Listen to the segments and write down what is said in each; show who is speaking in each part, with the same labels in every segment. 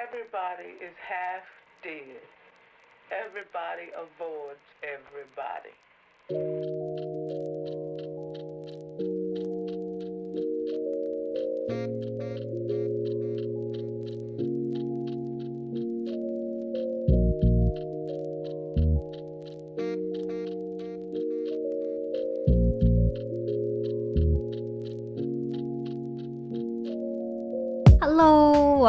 Speaker 1: Everybody is half dead. Everybody avoids everybody.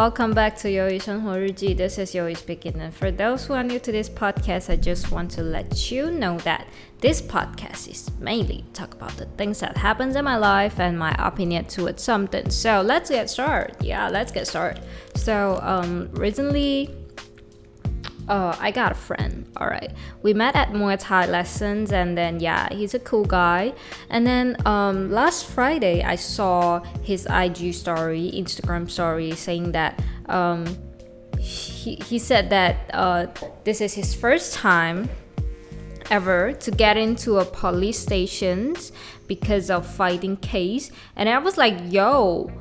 Speaker 2: Welcome back to Yoi Ji. This is Yoi speaking, and for those who are new to this podcast, I just want to let you know that this podcast is mainly talk about the things that happens in my life and my opinion towards something. So let's get started. Yeah, let's get started. So um, recently uh, I got a friend. All right, we met at Muay Thai lessons, and then yeah, he's a cool guy. And then um, last Friday, I saw his IG story, Instagram story, saying that um, he he said that uh, this is his first time ever to get into a police stations because of fighting case, and I was like, yo,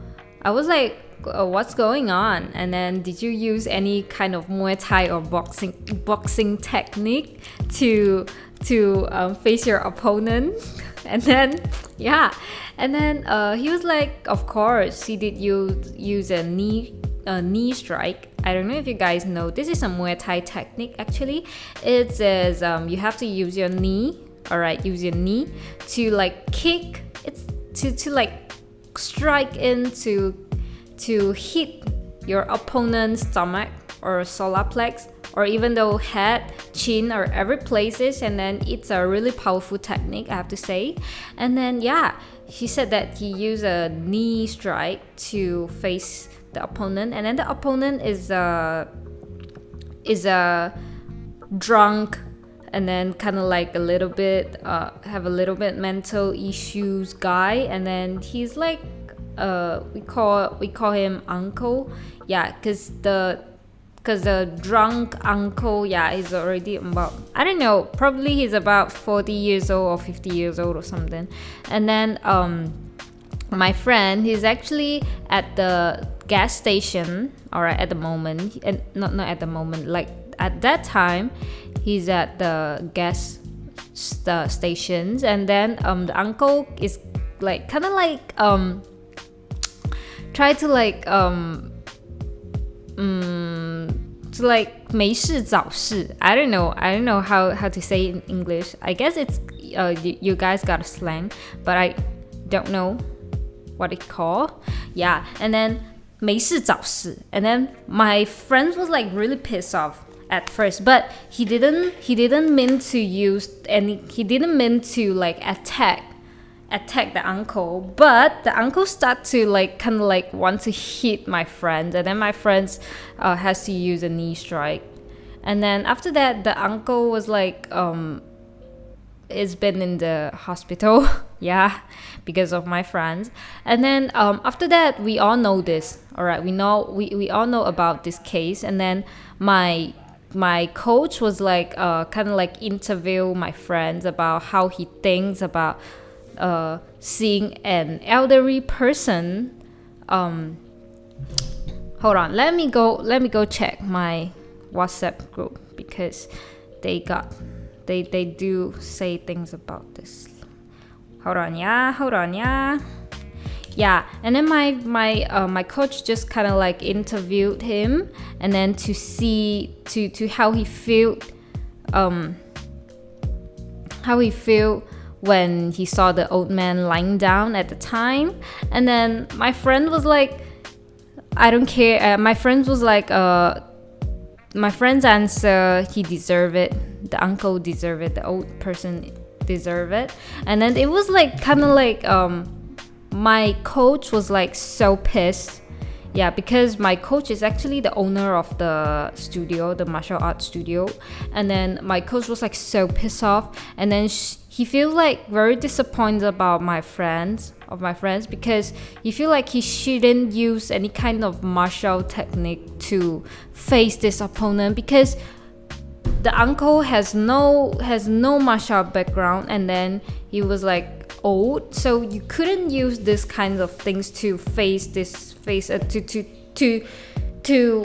Speaker 2: I was like uh, what's going on? And then did you use any kind of Muay Thai or boxing boxing technique to to um, face your opponent? and then yeah, and then uh, he was like, of course, he did use use a knee a knee strike. I don't know if you guys know. This is a Muay Thai technique. Actually, it says um, you have to use your knee. All right, use your knee to like kick. It's to to like strike into to hit your opponent's stomach or solar plex or even though head, chin or every places and then it's a really powerful technique I have to say. And then yeah, he said that he used a knee strike to face the opponent and then the opponent is a is a drunk and then kind of like a little bit uh, have a little bit mental issues guy and then he's like uh we call we call him uncle. Yeah because the because the drunk uncle yeah he's already about i don't know probably he's about 40 years old or 50 years old or something. And then um my friend he's actually at the gas station all right at the moment and not not at the moment like at that time he's at the gas st- stations. And then um the uncle is like kind of like um try to like um um to like 没事找事. I don't know. I don't know how how to say in English. I guess it's uh you, you guys got a slang, but I don't know what it called. Yeah, and then 没事找事. And then my friend was like really pissed off at first but he didn't he didn't mean to use any he didn't mean to like attack attack the uncle but the uncle start to like kind of like want to hit my friend and then my friend uh, has to use a knee strike. And then after that the uncle was like um it's been in the hospital yeah because of my friends. And then um, after that we all know this all right we know we, we all know about this case. And then my my coach was like uh, kind of like interview my friends about how he thinks about uh, seeing an elderly person um, hold on let me go let me go check my whatsapp group because they got they they do say things about this. Hold on yeah hold on yeah yeah and then my my uh, my coach just kind of like interviewed him and then to see to to how he felt um how he feel when he saw the old man lying down at the time. And then my friend was like, I don't care. Uh, my friend was like, uh, my friend's answer, he deserved it. The uncle deserved it. The old person deserved it. And then it was like kind of like um, my coach was like so pissed. Yeah, because my coach is actually the owner of the studio, the martial arts studio. And then my coach was like so pissed off. And then she, he feels like very disappointed about my friends of my friends because he feel like he shouldn't use any kind of martial technique to face this opponent because the uncle has no has no martial background and then he was like old. So you couldn't use this kinds of things to face this face uh, to to to to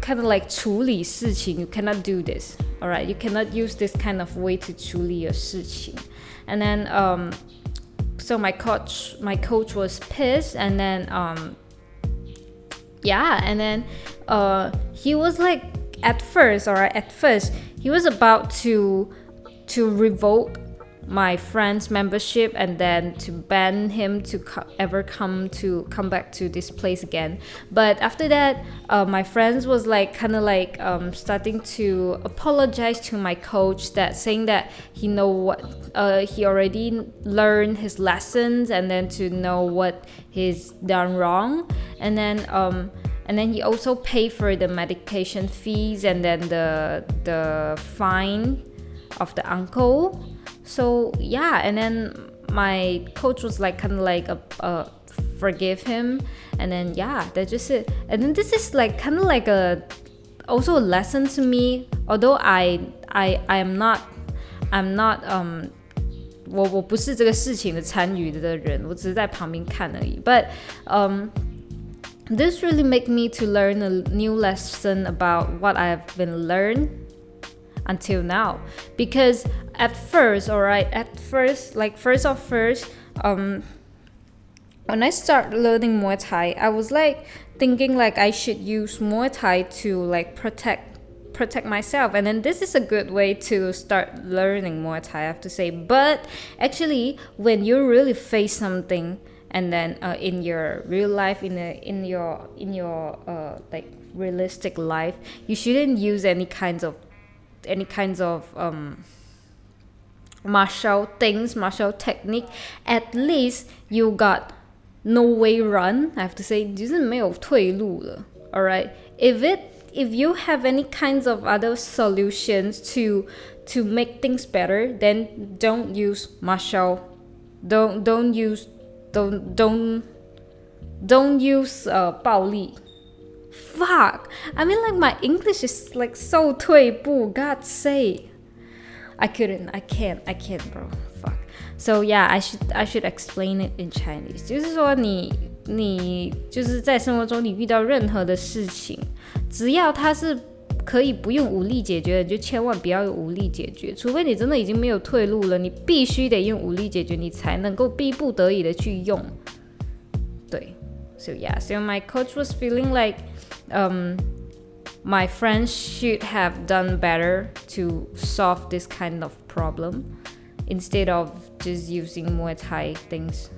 Speaker 2: kind of like 处理事情，you cannot do this, alright? You cannot use this kind of way to 处理your 事情。And then um, so my coach my coach was pissed, and then um, yeah, and then uh, he was like at first, alright, at first he was about to to revoke my friend's membership and then to ban him to co- ever come to come back to this place again. But after that uh, my friends was like kind of like um, starting to apologize to my coach that saying that he know what uh, he already learned his lessons and then to know what he's done wrong. And then um, and then he also paid for the medication fees and then the the fine of the uncle so yeah and then my coach was like kind of like a, a forgive him and then yeah that's just it and then this is like kind of like a also a lesson to me although i i i am not i'm not um 我我不是这个事情的参与的人，我只是在旁边看而已。But um, this really made me to learn a new lesson about what I have been learned until now because at first all right at first like first of first um when i start learning muay thai i was like thinking like i should use muay thai to like protect protect myself. And then this is a good way to start learning muay thai i have to say. But actually when you really face something and then uh, in your real life in the in your in your uh, like realistic life you shouldn't use any kinds of any kinds of um, martial things, martial technique, at least you got no way run. I have to say, 就是没有退路了. Alright, if it if you have any kinds of other solutions to to make things better, then don't use martial. Don't don't use don't don't don't use uh 暴力 fuck. I mean, like my English is like so 退步. God say, I couldn't. I can't. I can't, bro. Fuck. So yeah, I should I should explain it in Chinese. 就是说你你就是在生活中你遇到任何的事情，只要它是可以不用武力解决的，你就千万不要用武力解决。除非你真的已经没有退路了，你必须得用武力解决，你才能够逼不得已的去用。对。So yeah, so my coach was feeling like um, my friends should have done better to solve this kind of problem instead of just using Muay Thai things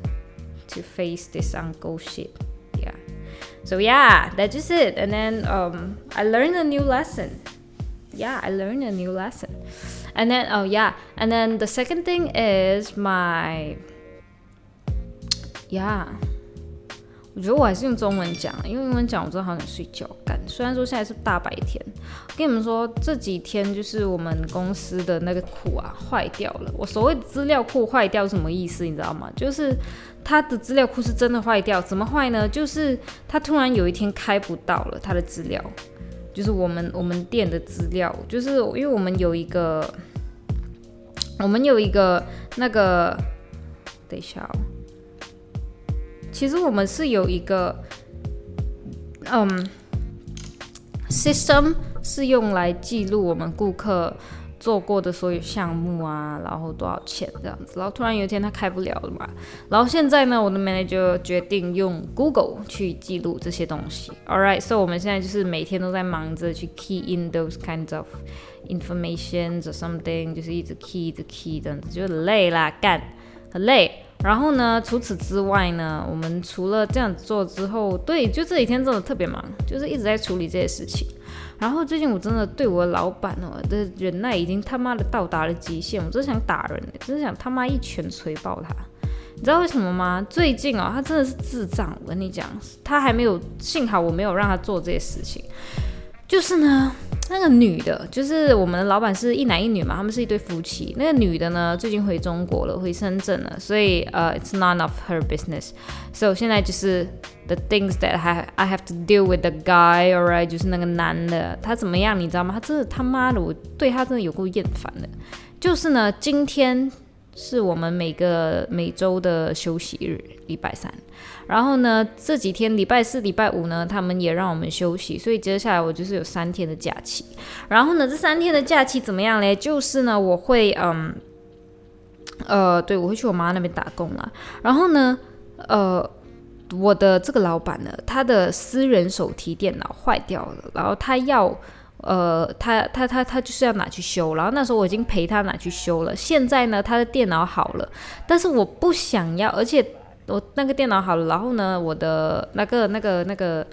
Speaker 2: to face this uncle shit. Yeah. So yeah, that's just it. And then um, I learned a new lesson. Yeah, I learned a new lesson. And then oh yeah, and then the second thing is my yeah 我觉得我还是用中文讲，因为英文讲我真的好想睡觉干。虽然说现在是大白天，跟你们说这几天就是我们公司的那个库啊坏掉了。我所谓的资料库坏掉什么意思？你知道吗？就是它的资料库是真的坏掉。怎么坏呢？就是它突然有一天开不到了，它的资料，就是我们我们店的资料，就是因为我们有一个，我们有一个那个，等一下哦。其实我们是有一个，嗯，system 是用来记录我们顾客做过的所有项目啊，然后多少钱这样子。然后突然有一天他开不了了嘛，然后现在呢，我的 manager 决定用 Google 去记录这些东西。Alright，所以我们现在就是每天都在忙着去 key in those kinds of information or something，就是一直 key 一直 key 这样子，就很累啦，干，很累。然后呢，除此之外呢，我们除了这样做之后，对，就这几天真的特别忙，就是一直在处理这些事情。然后最近我真的对我老板哦的忍耐已经他妈的到达了极限，我真想打人，真的想他妈一拳捶爆他。你知道为什么吗？最近哦，他真的是智障，我跟你讲，他还没有，幸好我没有让他做这些事情。就是呢，那个女的，就是我们的老板是一男一女嘛，他们是一对夫妻。那个女的呢，最近回中国了，回深圳了，所以呃、，it's none of her business。所以现在就是 the things that I I have to deal with the guy，alright，就是那个男的，他怎么样，你知道吗？他真的他妈的，我对他真的有够厌烦的。就是呢，今天是我们每个每周的休息日，礼拜三。然后呢，这几天礼拜四、礼拜五呢，他们也让我们休息，所以接下来我就是有三天的假期。然后呢，这三天的假期怎么样嘞？就是呢，我会嗯，呃，对，我会去我妈那边打工啦。然后呢，呃，我的这个老板呢，他的私人手提电脑坏掉了，然后他要。呃，他他他他就是要拿去修，然后那时候我已经陪他拿去修了。现在呢，他的电脑好了，但是我不想要，而且我那个电脑好了，然后呢，我的那个那个那个那个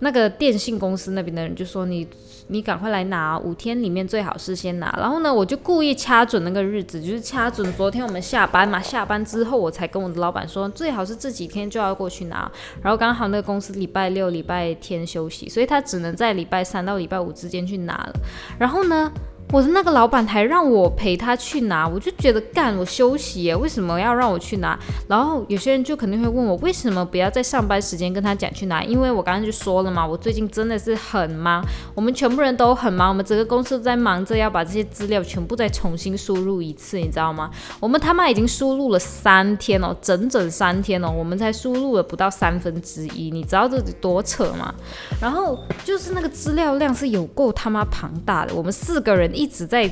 Speaker 2: 那个电信公司那边的人就说你。你赶快来拿，五天里面最好是先拿。然后呢，我就故意掐准那个日子，就是掐准昨天我们下班嘛，下班之后我才跟我的老板说，最好是这几天就要过去拿。然后刚好那个公司礼拜六、礼拜天休息，所以他只能在礼拜三到礼拜五之间去拿了。然后呢，我的那个老板还让我陪他去拿，我就觉得干，我休息耶，为什么要让我去拿？然后有些人就肯定会问我，为什么不要在上班时间跟他讲去拿？因为我刚刚就说了嘛，我最近真的是很忙，我们全部人都很忙，我们整个公司在忙着要把这些资料全部再重新输入一次，你知道吗？我们他妈已经输入了三天哦，整整三天哦，我们才输入了不到三分之一，你知道这多扯吗？然后就是那个资料量是有够他妈庞大的，我们四个人一。一直在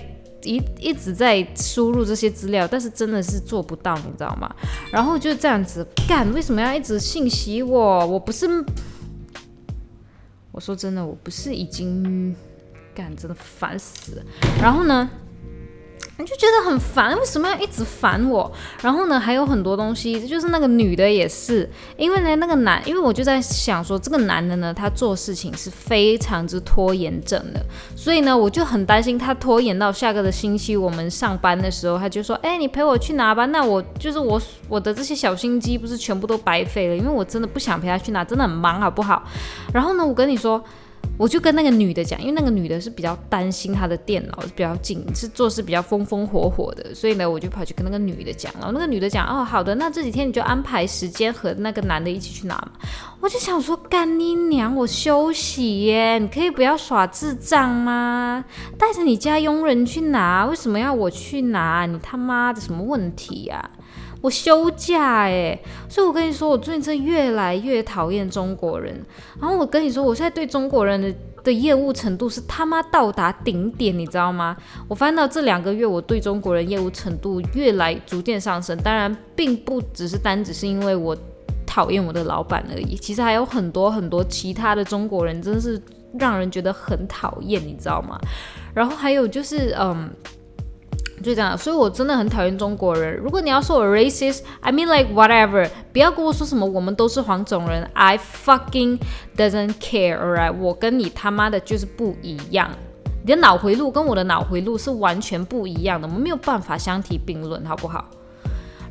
Speaker 2: 一一直在输入这些资料，但是真的是做不到，你知道吗？然后就这样子干，为什么要一直信息我？我不是，我说真的，我不是已经干，真的烦死了。然后呢？就觉得很烦，为什么要一直烦我？然后呢，还有很多东西，就是那个女的也是，因为呢，那个男，因为我就在想说，这个男的呢，他做事情是非常之拖延症的，所以呢，我就很担心他拖延到下个的星期我们上班的时候，他就说，哎，你陪我去拿吧，那我就是我我的这些小心机不是全部都白费了，因为我真的不想陪他去拿，真的很忙，好不好？然后呢，我跟你说。我就跟那个女的讲，因为那个女的是比较担心她的电脑比较紧，是做事比较风风火火的，所以呢，我就跑去跟那个女的讲，然后那个女的讲，哦，好的，那这几天你就安排时间和那个男的一起去拿嘛。我就想说，干你娘，我休息耶，你可以不要耍智障吗？带着你家佣人去拿，为什么要我去拿？你他妈的什么问题呀？我休假诶，所以我跟你说，我最近真的越来越讨厌中国人。然后我跟你说，我现在对中国人的的厌恶程度是他妈到达顶点，你知道吗？我发现到这两个月，我对中国人厌恶程度越来逐渐上升。当然，并不只是单只是因为我讨厌我的老板而已，其实还有很多很多其他的中国人，真是让人觉得很讨厌，你知道吗？然后还有就是，嗯。就这样，所以我真的很讨厌中国人。如果你要说我 racist，I mean like whatever，不要跟我说什么我们都是黄种人，I fucking doesn't care，alright？我跟你他妈的就是不一样，你的脑回路跟我的脑回路是完全不一样的，我们没有办法相提并论，好不好？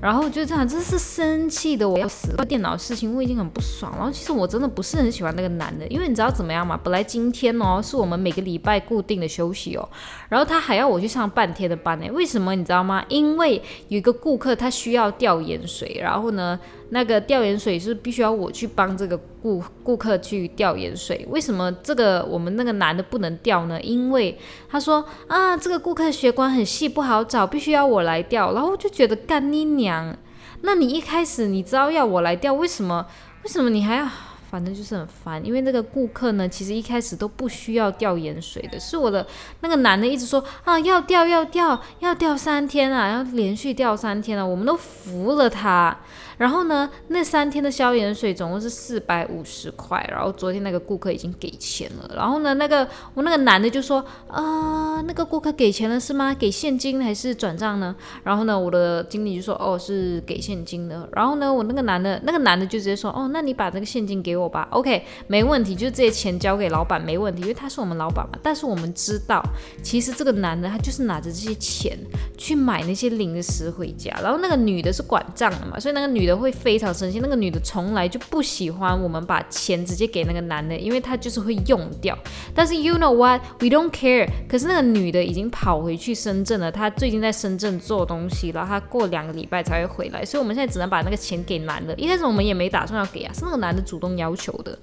Speaker 2: 然后就这样，真是生气的我要死了。电脑事情我已经很不爽，然后其实我真的不是很喜欢那个男的，因为你知道怎么样吗？本来今天哦是我们每个礼拜固定的休息哦，然后他还要我去上半天的班呢。为什么你知道吗？因为有一个顾客他需要吊盐水，然后呢。那个吊盐水是必须要我去帮这个顾顾客去吊盐水，为什么这个我们那个男的不能吊呢？因为他说啊，这个顾客的血管很细，不好找，必须要我来吊。然后我就觉得干你娘，那你一开始你知道要我来吊，为什么？为什么你还要？反正就是很烦，因为那个顾客呢，其实一开始都不需要吊盐水的，是我的那个男的一直说啊，要吊要吊要吊三天啊，要连续吊三天啊，我们都服了他。然后呢，那三天的消炎水总共是四百五十块，然后昨天那个顾客已经给钱了。然后呢，那个我那个男的就说啊，那个顾客给钱了是吗？给现金还是转账呢？然后呢，我的经理就说哦，是给现金的。然后呢，我那个男的那个男的就直接说哦，那你把这个现金给我吧。OK，没问题，就这些钱交给老板没问题，因为他是我们老板嘛。但是我们知道，其实这个男的他就是拿着这些钱去买那些零食回家。然后那个女的是管账的嘛，所以那个女的。会非常生气，那个女的从来就不喜欢我们把钱直接给那个男的，因为她就是会用掉。但是 you know what，we don't care。可是那个女的已经跑回去深圳了，她最近在深圳做东西，然后她过两个礼拜才会回来，所以我们现在只能把那个钱给男的。一开始我们也没打算要给啊，是那个男的主动要求的，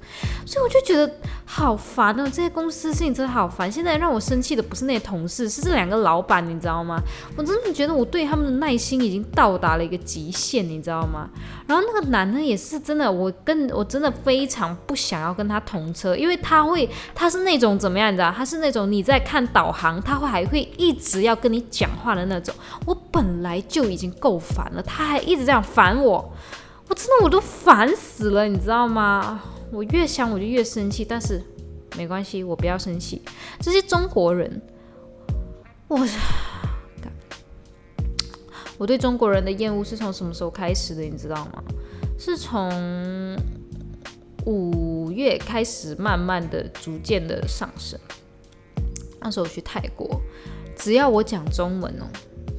Speaker 2: 所以我就觉得好烦哦，这些公司事情真的好烦。现在让我生气的不是那些同事，是这两个老板，你知道吗？我真的觉得我对他们的耐心已经到达了一个极限，你知道吗？然后那个男的也是真的，我跟我真的非常不想要跟他同车，因为他会，他是那种怎么样，你知道？他是那种你在看导航，他会还会一直要跟你讲话的那种。我本来就已经够烦了，他还一直这样烦我。我真的我都烦死了，你知道吗？我越想我就越生气，但是没关系，我不要生气。这些中国人，我我对中国人的厌恶是从什么时候开始的？你知道吗？是从五月开始，慢慢的、逐渐的上升。那时候我去泰国，只要我讲中文哦。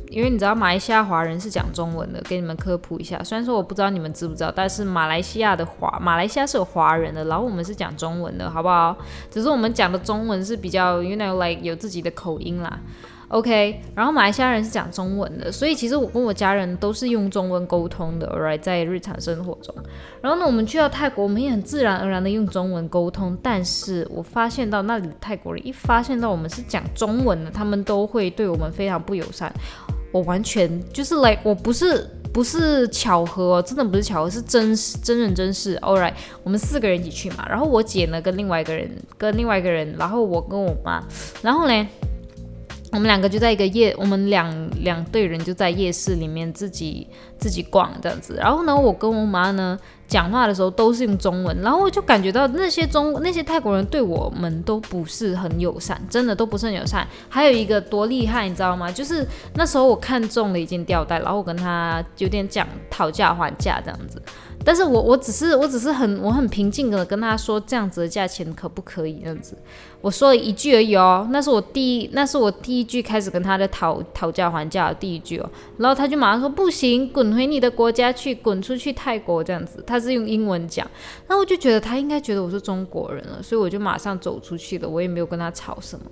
Speaker 2: 因为你知道马来西亚华人是讲中文的，给你们科普一下。虽然说我不知道你们知不知道，但是马来西亚的华，马来西亚是有华人的，然后我们是讲中文的，好不好？只是我们讲的中文是比较，you know like 有自己的口音啦。OK，然后马来西亚人是讲中文的，所以其实我跟我家人都是用中文沟通的，alright，在日常生活中。然后呢，我们去到泰国，我们也很自然而然的用中文沟通。但是我发现到那里的泰国人一发现到我们是讲中文的，他们都会对我们非常不友善。我完全就是 like 我不是不是巧合哦，真的不是巧合，是真实真人真事。All right，我们四个人一起去嘛，然后我姐呢跟另外一个人跟另外一个人，然后我跟我妈，然后呢，我们两个就在一个夜，我们两两队人就在夜市里面自己自己逛这样子。然后呢，我跟我妈呢。讲话的时候都是用中文，然后我就感觉到那些中那些泰国人对我们都不是很友善，真的都不是很友善。还有一个多厉害，你知道吗？就是那时候我看中了一件吊带，然后我跟他有点讲讨价还价这样子。但是我我只是我只是很我很平静的跟他说，这样子的价钱可不可以这样子，我说了一句而已哦，那是我第一那是我第一句开始跟他的讨讨价还价的第一句哦，然后他就马上说不行，滚回你的国家去，滚出去泰国这样子，他是用英文讲，那我就觉得他应该觉得我是中国人了，所以我就马上走出去了，我也没有跟他吵什么。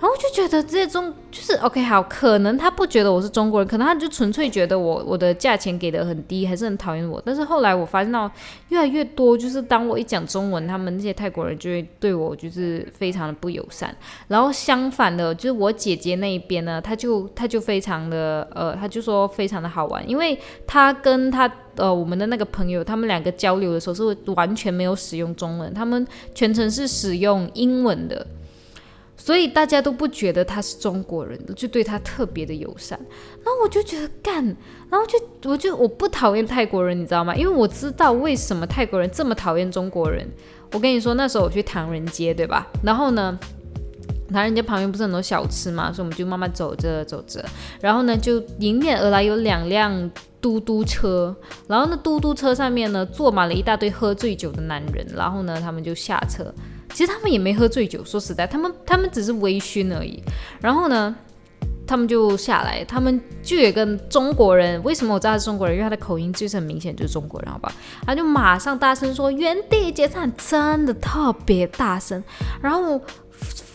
Speaker 2: 然后就觉得这些中就是 OK 好，可能他不觉得我是中国人，可能他就纯粹觉得我我的价钱给的很低，还是很讨厌我。但是后来我发现到越来越多，就是当我一讲中文，他们那些泰国人就会对我就是非常的不友善。然后相反的，就是我姐姐那一边呢，他就他就非常的呃，他就说非常的好玩，因为他跟他呃我们的那个朋友，他们两个交流的时候是完全没有使用中文，他们全程是使用英文的。所以大家都不觉得他是中国人，就对他特别的友善。然后我就觉得干，然后就我就我不讨厌泰国人，你知道吗？因为我知道为什么泰国人这么讨厌中国人。我跟你说，那时候我去唐人街，对吧？然后呢，唐人街旁边不是很多小吃嘛，所以我们就慢慢走着走着，然后呢，就迎面而来有两辆嘟嘟车，然后那嘟嘟车上面呢坐满了一大堆喝醉酒的男人，然后呢，他们就下车。其实他们也没喝醉酒，说实在，他们他们只是微醺而已。然后呢，他们就下来，他们就有跟中国人。为什么我知道他是中国人？因为他的口音就是很明显就是中国人，好吧？他就马上大声说：“原地解散！”真的特别大声。然后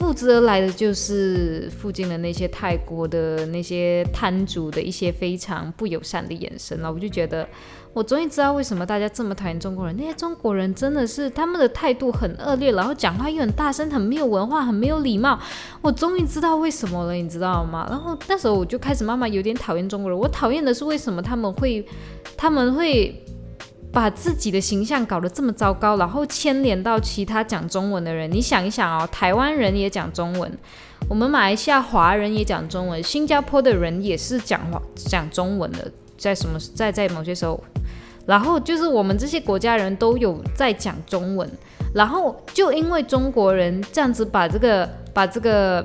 Speaker 2: 复制而来的就是附近的那些泰国的那些摊主的一些非常不友善的眼神了。我就觉得。我终于知道为什么大家这么讨厌中国人。那些中国人真的是他们的态度很恶劣，然后讲话又很大声，很没有文化，很没有礼貌。我终于知道为什么了，你知道吗？然后那时候我就开始慢慢有点讨厌中国人。我讨厌的是为什么他们会，他们会把自己的形象搞得这么糟糕，然后牵连到其他讲中文的人。你想一想哦，台湾人也讲中文，我们马来西亚华人也讲中文，新加坡的人也是讲话讲中文的。在什么在在某些时候，然后就是我们这些国家人都有在讲中文，然后就因为中国人这样子把这个把这个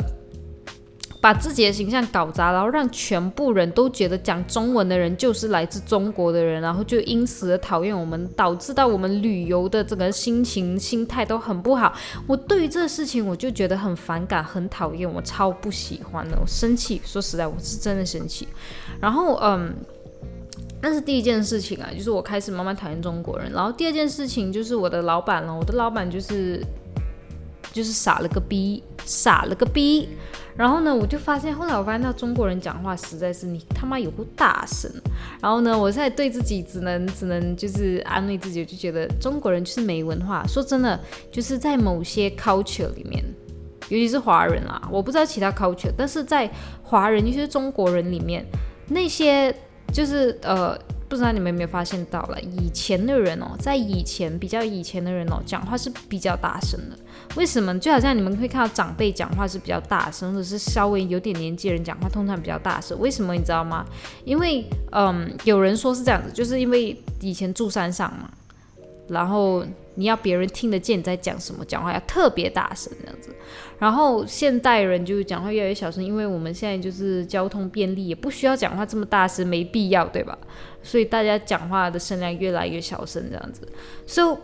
Speaker 2: 把自己的形象搞砸，然后让全部人都觉得讲中文的人就是来自中国的人，然后就因此而讨厌我们，导致到我们旅游的这个心情心态都很不好。我对于这个事情我就觉得很反感，很讨厌，我超不喜欢的，我生气。说实在，我是真的生气。然后嗯。那是第一件事情啊，就是我开始慢慢讨厌中国人。然后第二件事情就是我的老板了，我的老板就是，就是傻了个逼，傻了个逼。然后呢，我就发现，后来我发现到中国人讲话实在是你他妈有够大声。然后呢，我现在对自己只能只能就是安慰自己，就觉得中国人就是没文化。说真的，就是在某些 culture 里面，尤其是华人啊，我不知道其他 culture，但是在华人，尤其是中国人里面，那些就是呃。不知道你们有没有发现到了，以前的人哦，在以前比较以前的人哦，讲话是比较大声的。为什么？就好像你们会看到长辈讲话是比较大声，或者是稍微有点年纪人讲话通常比较大声。为什么？你知道吗？因为嗯，有人说是这样子，就是因为以前住山上嘛，然后你要别人听得见你在讲什么，讲话要特别大声这样子。然后现代人就讲话越来越小声，因为我们现在就是交通便利，也不需要讲话这么大声，没必要，对吧？所以大家讲话的声量越来越小声，这样子。所以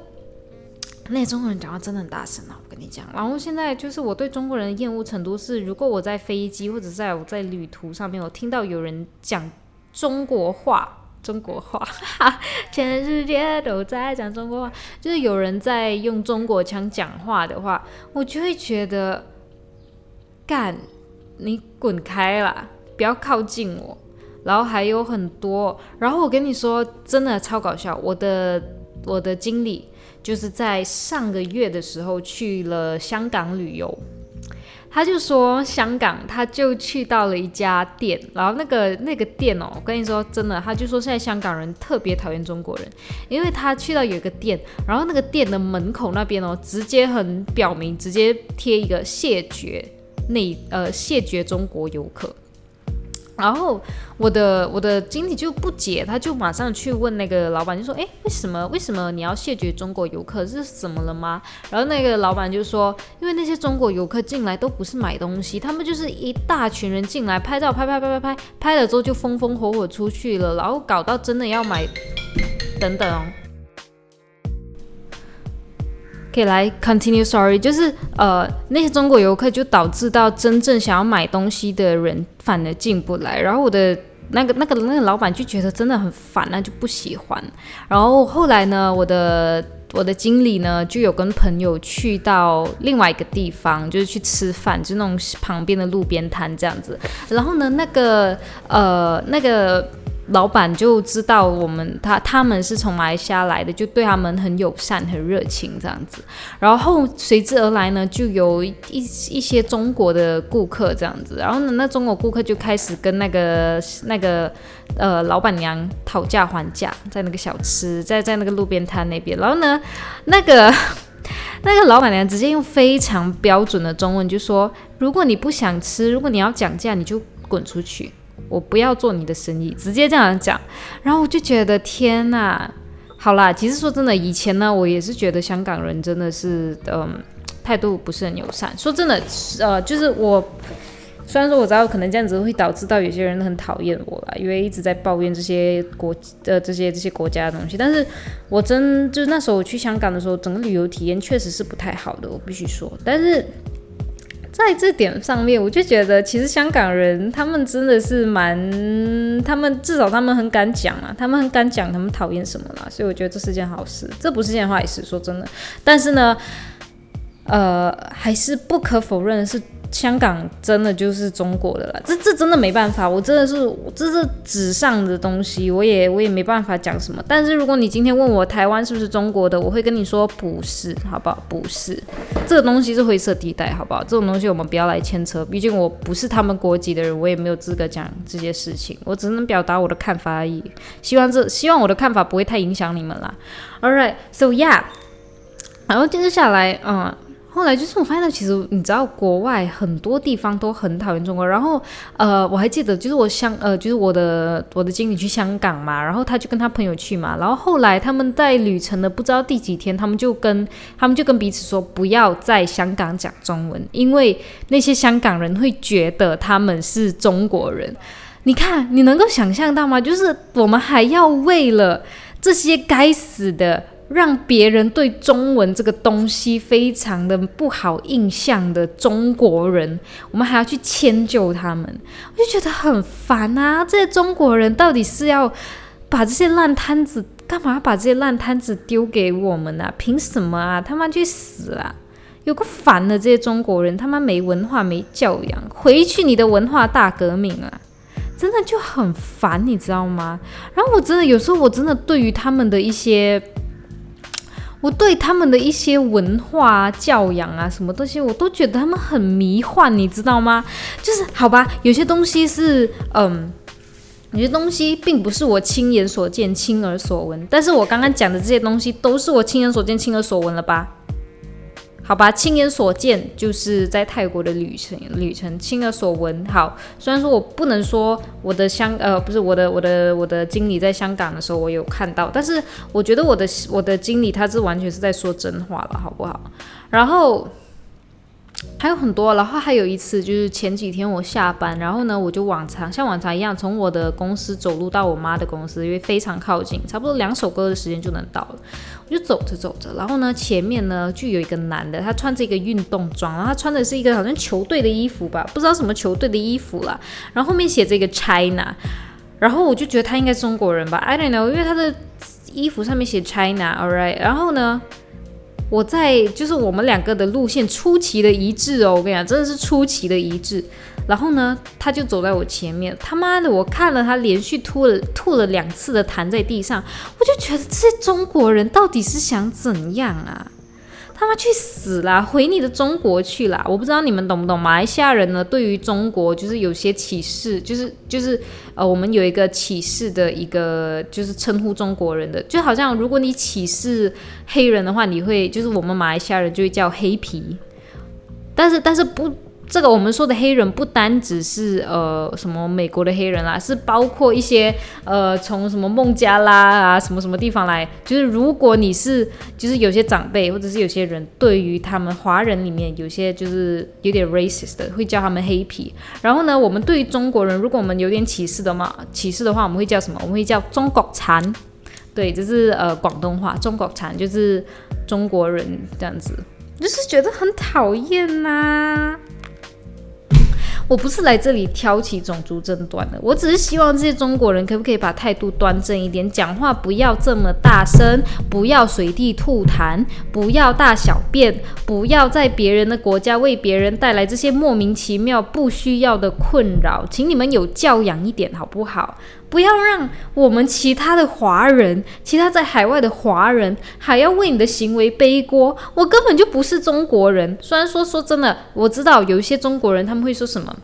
Speaker 2: 那中国人讲话真的很大声啊，我跟你讲。然后现在就是我对中国人的厌恶程度是，如果我在飞机或者在我在旅途上面，我听到有人讲中国话，中国话，全世界都在讲中国话，就是有人在用中国腔讲话的话，我就会觉得，干，你滚开啦，不要靠近我。然后还有很多，然后我跟你说，真的超搞笑。我的我的经理就是在上个月的时候去了香港旅游。他就说香港，他就去到了一家店，然后那个那个店哦，我跟你说真的，他就说现在香港人特别讨厌中国人，因为他去到有一个店，然后那个店的门口那边哦，直接很表明，直接贴一个谢绝那呃谢绝中国游客。然后我的我的经理就不解，他就马上去问那个老板，就说：“哎，为什么为什么你要谢绝中国游客？这是怎么了吗？”然后那个老板就说：“因为那些中国游客进来都不是买东西，他们就是一大群人进来拍照，拍拍拍拍拍，拍了之后就风风火火出去了，然后搞到真的要买，等等。”可以来 continue sorry，就是呃那些中国游客就导致到真正想要买东西的人反而进不来，然后我的那个那个那个老板就觉得真的很烦，那就不喜欢。然后后来呢，我的我的经理呢就有跟朋友去到另外一个地方，就是去吃饭，就那种旁边的路边摊这样子。然后呢，那个呃那个。老板就知道我们他他们是从马来西亚来的，就对他们很友善、很热情这样子。然后随之而来呢，就有一一些中国的顾客这样子。然后呢，那中国顾客就开始跟那个那个呃老板娘讨价还价，在那个小吃，在在那个路边摊那边。然后呢，那个 那个老板娘直接用非常标准的中文就说：“如果你不想吃，如果你要讲价，你就滚出去。”我不要做你的生意，直接这样讲，然后我就觉得天呐，好啦，其实说真的，以前呢，我也是觉得香港人真的是，嗯，态度不是很友善。说真的，呃，就是我虽然说我知道可能这样子会导致到有些人很讨厌我啦，因为一直在抱怨这些国的、呃、这些这些国家的东西，但是我真就是那时候我去香港的时候，整个旅游体验确实是不太好的，我必须说，但是。在这点上面，我就觉得其实香港人他们真的是蛮，他们至少他们很敢讲啊，他们很敢讲他们讨厌什么啦，所以我觉得这是件好事，这不是件坏事，说真的。但是呢，呃，还是不可否认的是。香港真的就是中国的了，这这真的没办法，我真的是，这是纸上的东西，我也我也没办法讲什么。但是如果你今天问我台湾是不是中国的，我会跟你说不是，好不好？不是，这个东西是灰色地带，好不好？这种东西我们不要来牵扯，毕竟我不是他们国籍的人，我也没有资格讲这些事情，我只能表达我的看法而已。希望这希望我的看法不会太影响你们啦。All right, so yeah，然后接下来，嗯。后来就是我发现，其实你知道，国外很多地方都很讨厌中国。然后，呃，我还记得，就是我香，呃，就是我的我的经理去香港嘛，然后他就跟他朋友去嘛。然后后来他们在旅程的不知道第几天，他们就跟他们就跟彼此说，不要在香港讲中文，因为那些香港人会觉得他们是中国人。你看，你能够想象到吗？就是我们还要为了这些该死的。让别人对中文这个东西非常的不好印象的中国人，我们还要去迁就他们，我就觉得很烦啊！这些中国人到底是要把这些烂摊子干嘛？把这些烂摊子丢给我们、啊？凭什么啊？他妈去死啊！有个烦的这些中国人，他妈没文化没教养，回去你的文化大革命啊！真的就很烦，你知道吗？然后我真的有时候我真的对于他们的一些，我对他们的一些文化、教养啊什么东西，我都觉得他们很迷幻，你知道吗？就是好吧，有些东西是嗯。有些东西并不是我亲眼所见、亲耳所闻，但是我刚刚讲的这些东西都是我亲眼所见、亲耳所闻了吧？好吧，亲眼所见就是在泰国的旅程，旅程亲耳所闻。好，虽然说我不能说我的香，呃，不是我的，我的，我的经理在香港的时候我有看到，但是我觉得我的我的经理他是完全是在说真话了，好不好？然后。还有很多，然后还有一次就是前几天我下班，然后呢，我就往常像往常一样从我的公司走路到我妈的公司，因为非常靠近，差不多两首歌的时间就能到了。就走着走着，然后呢，前面呢就有一个男的，他穿着一个运动装，然后他穿的是一个好像球队的衣服吧，不知道什么球队的衣服啦，然后后面写着一个 China，然后我就觉得他应该是中国人吧，I don't know，因为他的衣服上面写 China，all right，然后呢。我在就是我们两个的路线出奇的一致哦，我跟你讲，真的是出奇的一致。然后呢，他就走在我前面，他妈的，我看了他连续吐了吐了两次的痰在地上，我就觉得这些中国人到底是想怎样啊？他妈去死啦！回你的中国去啦！我不知道你们懂不懂？马来西亚人呢，对于中国就是有些歧视，就是就是呃，我们有一个歧视的一个就是称呼中国人的，就好像如果你歧视黑人的话，你会就是我们马来西亚人就会叫黑皮，但是但是不。这个我们说的黑人不单只是呃什么美国的黑人啦，是包括一些呃从什么孟加拉啊什么什么地方来，就是如果你是就是有些长辈或者是有些人对于他们华人里面有些就是有点 racist 的，会叫他们黑皮。然后呢，我们对于中国人，如果我们有点歧视的嘛，歧视的话，我们会叫什么？我们会叫中国残。对，就是呃广东话，中国残就是中国人这样子，就是觉得很讨厌呐、我不是来这里挑起种族争端的，我只是希望这些中国人可不可以把态度端正一点，讲话不要这么大声，不要随地吐痰，不要大小便，不要在别人的国家为别人带来这些莫名其妙不需要的困扰，请你们有教养一点好不好？不要让我们其他的华人，其他在海外的华人还要为你的行为背锅。我根本就不是中国人。虽然说说真的，我知道有一些中国人他们会说什么：“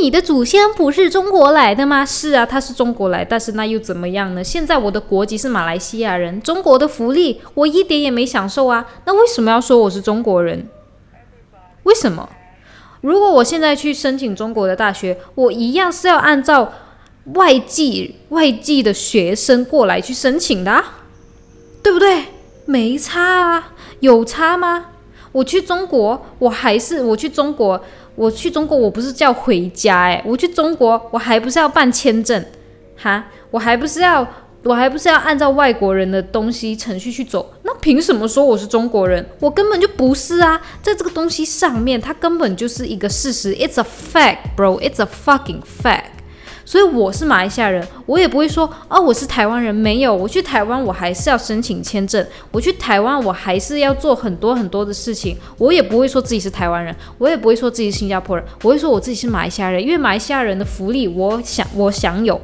Speaker 2: 你的祖先不是中国来的吗？”是啊，他是中国来，但是那又怎么样呢？现在我的国籍是马来西亚人，中国的福利我一点也没享受啊。那为什么要说我是中国人？为什么？如果我现在去申请中国的大学，我一样是要按照。外籍外籍的学生过来去申请的，对不对？没差啊，有差吗？我去中国，我还是我去中国，我去中国，我不是叫回家诶，我去中国，我还不是要办签证哈？我还不是要，我还不是要按照外国人的东西程序去走？那凭什么说我是中国人？我根本就不是啊！在这个东西上面，它根本就是一个事实，It's a fact, bro. It's a fucking fact. 所以我是马来西亚人，我也不会说哦，我是台湾人。没有，我去台湾，我还是要申请签证。我去台湾，我还是要做很多很多的事情。我也不会说自己是台湾人，我也不会说自己是新加坡人。我会说我自己是马来西亚人，因为马来西亚人的福利，我想我享有。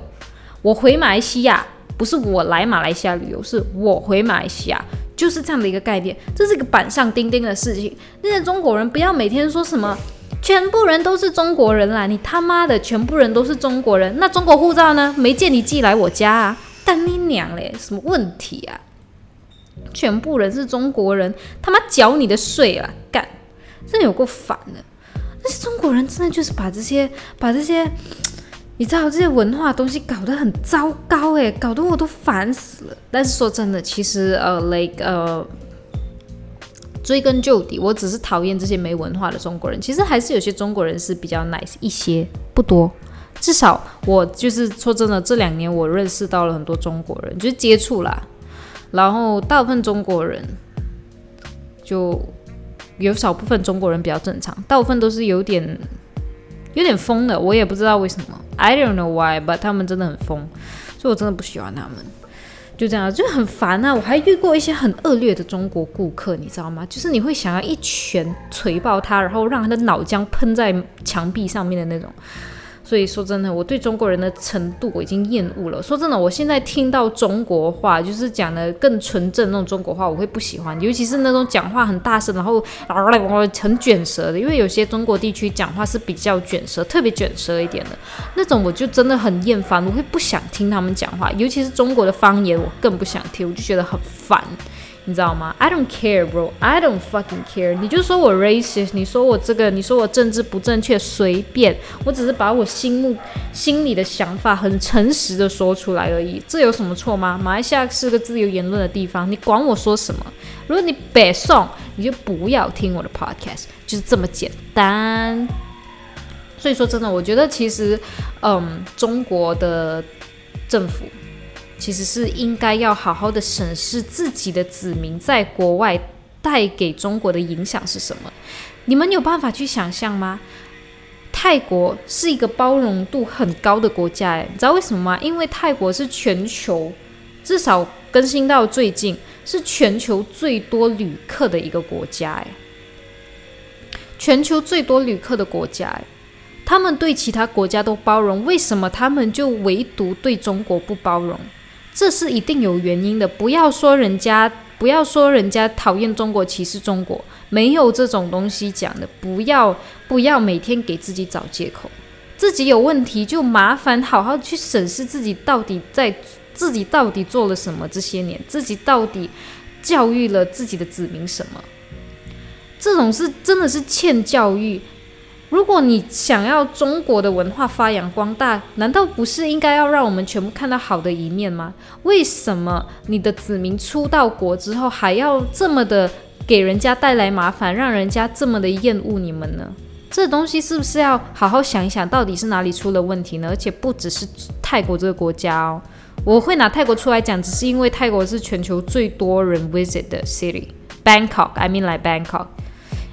Speaker 2: 我回马来西亚，不是我来马来西亚旅游，是我回马来西亚，就是这样的一个概念。这是一个板上钉钉的事情。那些中国人不要每天说什么。全部人都是中国人啦！你他妈的，全部人都是中国人，那中国护照呢？没见你寄来我家啊！但你娘嘞！什么问题啊？全部人是中国人，他妈缴你的税啊！干，真有够烦的。那些中国人真的就是把这些、把这些，你知道这些文化东西搞得很糟糕诶，搞得我都烦死了。但是说真的，其实呃，like 呃。追根究底，我只是讨厌这些没文化的中国人。其实还是有些中国人是比较 nice 一些，不多。至少我就是说真的，这两年我认识到了很多中国人，就是接触啦。然后大部分中国人就有少部分中国人比较正常，大部分都是有点有点疯的。我也不知道为什么，I don't know why，but 他们真的很疯，所以我真的不喜欢他们。就这样就很烦啊！我还遇过一些很恶劣的中国顾客，你知道吗？就是你会想要一拳锤爆他，然后让他的脑浆喷在墙壁上面的那种。所以说真的，我对中国人的程度我已经厌恶了。说真的，我现在听到中国话，就是讲的更纯正那种中国话，我会不喜欢，尤其是那种讲话很大声，然后很卷舌的。因为有些中国地区讲话是比较卷舌，特别卷舌一点的那种，我就真的很厌烦，我会不想听他们讲话，尤其是中国的方言，我更不想听，我就觉得很烦。你知道吗？I don't care, bro. I don't fucking care. 你就说我 racist，你说我这个，你说我政治不正确，随便。我只是把我心目心里的想法很诚实的说出来而已，这有什么错吗？马来西亚是个自由言论的地方，你管我说什么？如果你北宋，你就不要听我的 podcast，就是这么简单。所以说真的，我觉得其实，嗯，中国的政府。其实是应该要好好的审视自己的子民在国外带给中国的影响是什么。你们有办法去想象吗？泰国是一个包容度很高的国家，诶，你知道为什么吗？因为泰国是全球至少更新到最近是全球最多旅客的一个国家，诶，全球最多旅客的国家，诶，他们对其他国家都包容，为什么他们就唯独对中国不包容？这是一定有原因的，不要说人家，不要说人家讨厌中国、歧视中国，没有这种东西讲的。不要，不要每天给自己找借口，自己有问题就麻烦好好去审视自己到底在自己到底做了什么，这些年自己到底教育了自己的子民什么？这种是真的是欠教育。如果你想要中国的文化发扬光大，难道不是应该要让我们全部看到好的一面吗？为什么你的子民出到国之后还要这么的给人家带来麻烦，让人家这么的厌恶你们呢？这东西是不是要好好想一想，到底是哪里出了问题呢？而且不只是泰国这个国家哦，我会拿泰国出来讲，只是因为泰国是全球最多人 visit 的 city，Bangkok，I mean like Bangkok。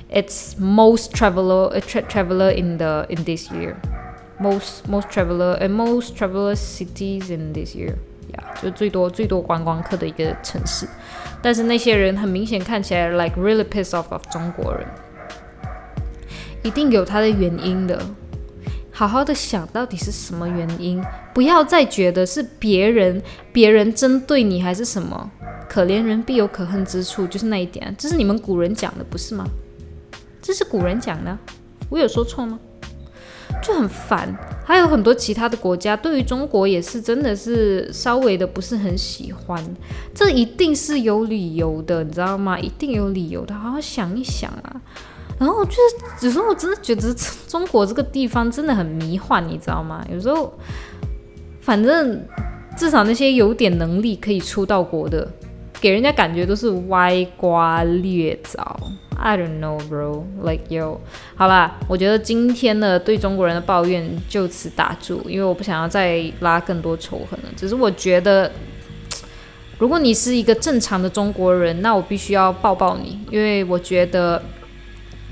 Speaker 2: It's most traveler, a tra traveler in the in this year, most most traveler and most traveler cities in this year. Yeah，就最多最多观光客的一个城市。但是那些人很明显看起来 like really piss off of 中国人，一定有他的原因的。好好的想到底是什么原因，不要再觉得是别人别人针对你还是什么。可怜人必有可恨之处，就是那一点，这是你们古人讲的，不是吗？这是古人讲的，我有说错吗？就很烦。还有很多其他的国家对于中国也是真的是稍微的不是很喜欢，这一定是有理由的，你知道吗？一定有理由的，好好想一想啊。然后就是有时候我真的觉得中国这个地方真的很迷幻，你知道吗？有时候反正至少那些有点能力可以出到国的，给人家感觉都是歪瓜裂枣。I don't know, bro. Like you 好啦，我觉得今天的对中国人的抱怨就此打住，因为我不想要再拉更多仇恨了。只是我觉得，如果你是一个正常的中国人，那我必须要抱抱你，因为我觉得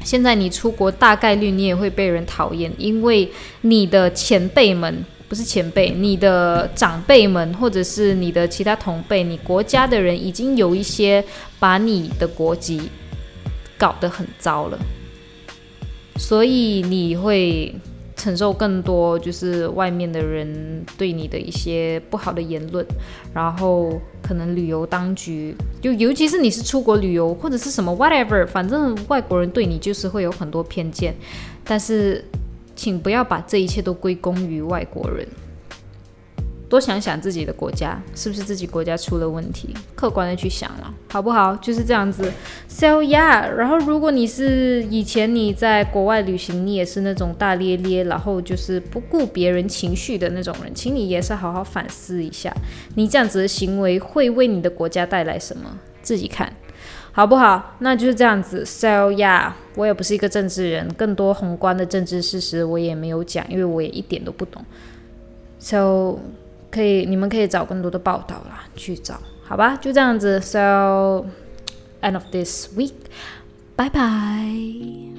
Speaker 2: 现在你出国大概率你也会被人讨厌，因为你的前辈们不是前辈，你的长辈们或者是你的其他同辈，你国家的人已经有一些把你的国籍。搞得很糟了，所以你会承受更多，就是外面的人对你的一些不好的言论，然后可能旅游当局，就尤其是你是出国旅游或者是什么 whatever，反正外国人对你就是会有很多偏见，但是请不要把这一切都归功于外国人。多想想自己的国家是不是自己国家出了问题，客观的去想了，好不好？就是这样子。So yeah，然后如果你是以前你在国外旅行，你也是那种大咧咧，然后就是不顾别人情绪的那种人，请你也是好好反思一下，你这样子的行为会为你的国家带来什么？自己看，好不好？那就是这样子。So yeah，我也不是一个政治人，更多宏观的政治事实我也没有讲，因为我也一点都不懂。So。可以，你们可以找更多的报道啦，去找，好吧，就这样子。So end of this week，拜拜。